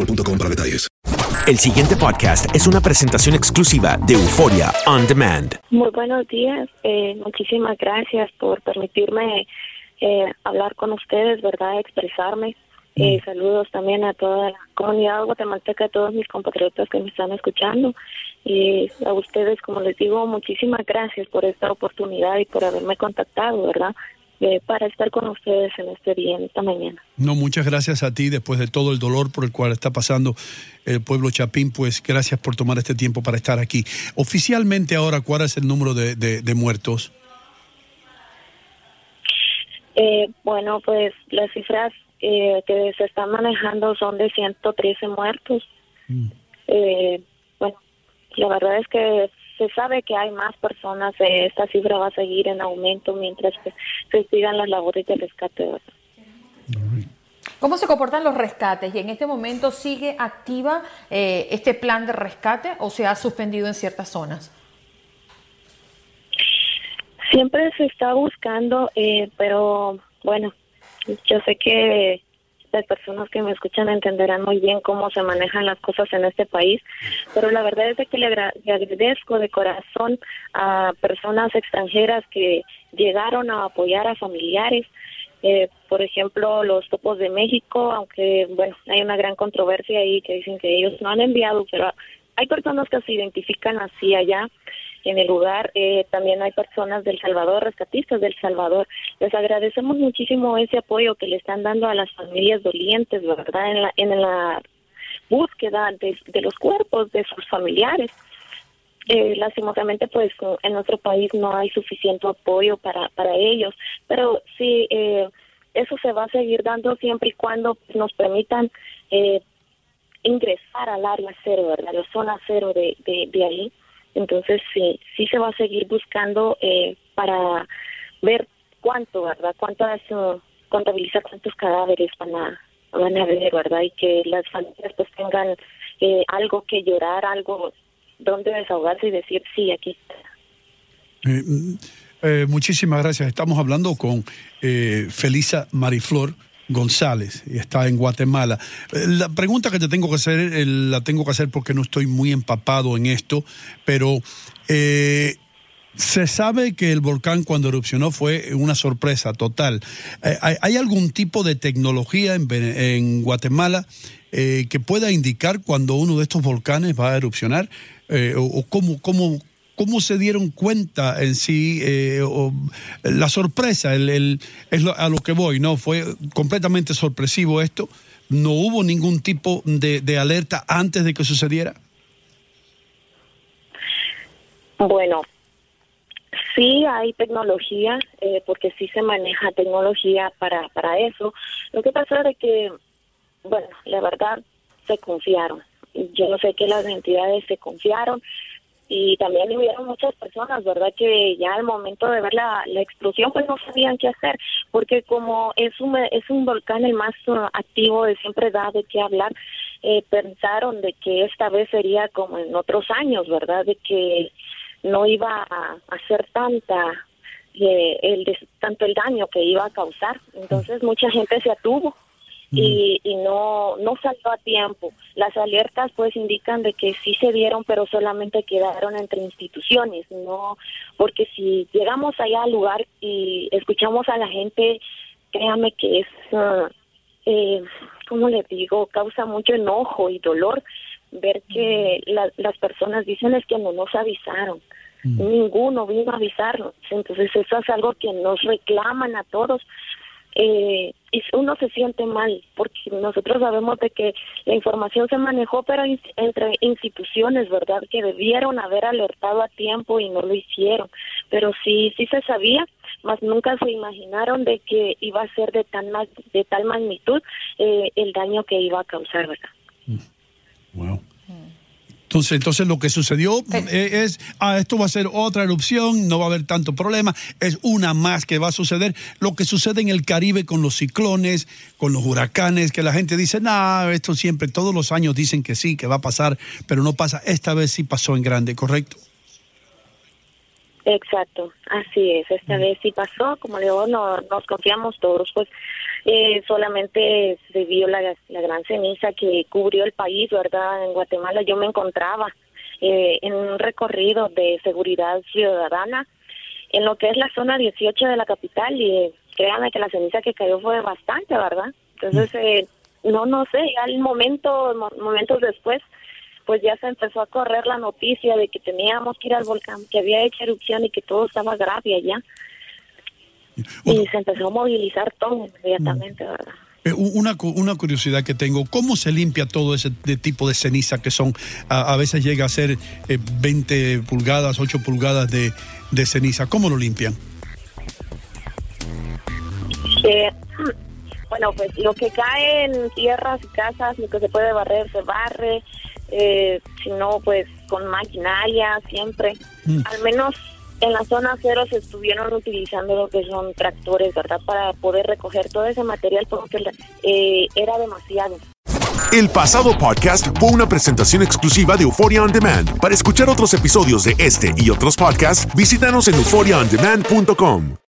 boostmobile.com para detalles. El siguiente podcast es una presentación exclusiva de Euforia On Demand. Muy buenos días. Eh, muchísimas gracias por permitirme eh, hablar con ustedes, ¿verdad? Expresarme. Eh, saludos también a toda la comunidad guatemalteca, a todos mis compatriotas que me están escuchando. Y a ustedes, como les digo, muchísimas gracias por esta oportunidad y por haberme contactado, ¿verdad? Eh, para estar con ustedes en este día, en esta mañana. No, muchas gracias a ti después de todo el dolor por el cual está pasando el pueblo Chapín, pues gracias por tomar este tiempo para estar aquí. Oficialmente ahora, ¿cuál es el número de, de- de muertos? Eh, bueno, pues las cifras eh, que se están manejando son de 113 muertos. Eh, bueno, la verdad es que se sabe que hay más personas. eh, esta cifra va a seguir en aumento mientras que se sigan las labores de rescate. ¿Cómo se comportan los rescates? ¿Y en este momento sigue activa eh, este plan de rescate o se ha suspendido en ciertas zonas? Siempre se está buscando, eh, pero bueno, yo sé que las personas que me escuchan entenderán muy bien cómo se manejan las cosas en este país, pero la verdad es que le agradezco de corazón a personas extranjeras que llegaron a apoyar a familiares. Eh, por ejemplo, los topos de México, aunque bueno, hay una gran controversia ahí que dicen que ellos no han enviado, pero hay personas que se identifican así allá en el lugar. Eh, también hay personas del Salvador, rescatistas del Salvador. Les agradecemos muchísimo ese apoyo que le están dando a las familias dolientes, ¿verdad? En la, en la búsqueda de, los cuerpos de sus familiares. Eh, lastimosamente, pues en nuestro país no hay suficiente apoyo para, para ellos, pero sí, eh, eso se va a seguir dando siempre y cuando nos permitan eh, ingresar al área cero, ¿verdad? La zona cero de, de, de ahí. Entonces, sí, sí se va a seguir buscando eh, para ver cuánto, ¿verdad? Cuántas, uh, contabilizar cuántos cadáveres van a, van a ver, ¿verdad? Y que las familias pues tengan eh, algo que llorar, algo donde desahogarse y decir, sí, aquí está. Eh, mm, eh, muchísimas gracias. Estamos hablando con eh, Felisa Mariflor González y está en Guatemala. Eh, La pregunta que te tengo que hacer, eh, la tengo que hacer porque no estoy muy empapado en esto, pero eh, se sabe que el volcán cuando erupcionó fue una sorpresa total. ¿hay, algún tipo de tecnología en, Guatemala que pueda indicar cuando uno de estos volcanes va a erupcionar? O, o cómo, cómo, cómo se dieron cuenta en sí? eh, la sorpresa, el, es a lo que voy, ¿no? Fue completamente sorpresivo esto, ¿No hubo ningún tipo de, de alerta antes de que sucediera? Bueno, sí hay tecnología, eh, porque sí se maneja tecnología para, para eso. Lo que pasa es que, bueno, la verdad, se confiaron. Yo no sé que las entidades se confiaron y también hubieron muchas personas, ¿verdad? Que ya al momento de ver la, la explosión, pues no sabían qué hacer, porque como es un, es un volcán el más uh, activo siempre da de qué hablar, eh, pensaron de que esta vez sería como en otros años, ¿verdad? De que no iba a hacer tanta eh, el tanto el daño que iba a causar entonces mucha gente se atuvo y, y no no salió a tiempo las alertas pues indican de que sí se dieron pero solamente quedaron entre instituciones no porque si llegamos allá al lugar y escuchamos a la gente créame que es uh, eh, como le digo causa mucho enojo y dolor ver que las personas dicen es que no nos avisaron. Ninguno vino a avisarnos. Entonces eso es algo que nos reclaman a todos. Eh, y uno se siente mal porque nosotros sabemos de que la información se manejó pero entre instituciones verdad que debieron haber alertado a tiempo y no lo hicieron. Pero sí sí se sabía más nunca se imaginaron de que iba a ser de tan de tal magnitud eh, el daño que iba a causar verdad Wow. Entonces, entonces lo que sucedió eh, es, ah, esto va a ser otra erupción, no va a haber tanto problema, es una más que va a suceder. Lo que sucede en el Caribe con los ciclones, con los huracanes, que la gente dice, no, esto siempre, todos los años dicen que sí, que va a pasar, pero no pasa. Esta vez sí pasó en grande, ¿correcto? Exacto, así es. Esta vez sí pasó, como le digo, no, nos confiamos todos, pues eh, solamente se vio la, la gran ceniza que cubrió el país, ¿verdad? En Guatemala yo me encontraba eh, en un recorrido de seguridad ciudadana en lo que es la zona 18 de la capital y créanme que la ceniza que cayó fue bastante, ¿verdad? Entonces, eh, no, no sé, al momento, momentos después, pues ya se empezó a correr la noticia de que teníamos que ir al volcán, que había hecho erupción y que todo estaba grave allá. Y se empezó a movilizar todo inmediatamente, ¿verdad? Eh, una, una curiosidad que tengo, ¿cómo se limpia todo ese de tipo de ceniza que son, a, a veces llega a ser eh, 20 pulgadas, 8 pulgadas de, de ceniza? ¿Cómo lo limpian? Eh, bueno, pues lo que cae en tierras y casas, lo que se puede barrer, se barre, eh, si no, pues con maquinaria siempre. Al menos en la zona cero se estuvieron utilizando lo que son tractores, ¿verdad? Para poder recoger todo ese material porque eh, era demasiado. El pasado podcast fue una presentación exclusiva de Euphoria On Demand. Para escuchar otros episodios de este y otros podcasts, visítanos en euphoriaondemand.com.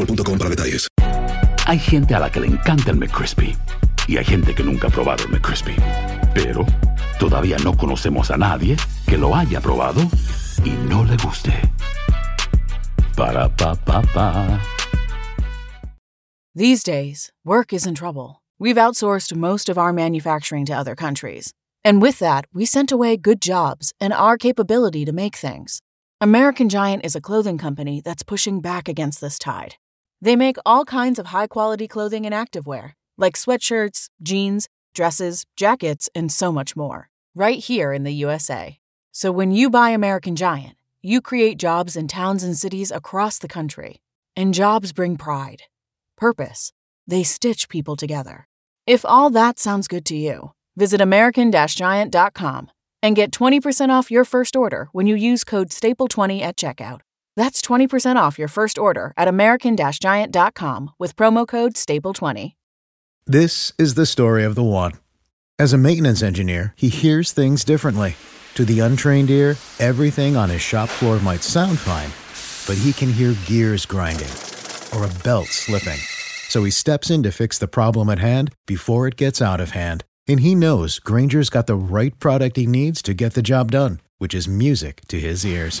boostmobile.com para detalles. Hay gente a la que le encanta el McCrispy y hay gente que nunca ha probado el McCrispy. Pero todavía no conocemos a nadie que lo haya probado y no le guste. Para pa pa pa. These days, work is in trouble. We've outsourced most of our manufacturing to other countries. And with that, we sent away good jobs and our capability to make things. American Giant is a clothing company that's pushing back against this tide. They make all kinds of high quality clothing and activewear, like sweatshirts, jeans, dresses, jackets, and so much more, right here in the USA. So when you buy American Giant, you create jobs in towns and cities across the country. And jobs bring pride, purpose. They stitch people together. If all that sounds good to you, visit American Giant.com and get 20% off your first order when you use code STAPLE20 at checkout. That's 20% off your first order at American Giant.com with promo code STAPLE20. This is the story of the one. As a maintenance engineer, he hears things differently. To the untrained ear, everything on his shop floor might sound fine, but he can hear gears grinding or a belt slipping. So he steps in to fix the problem at hand before it gets out of hand And he knows Granger's got the right product he needs to get the job done, which is music to his ears.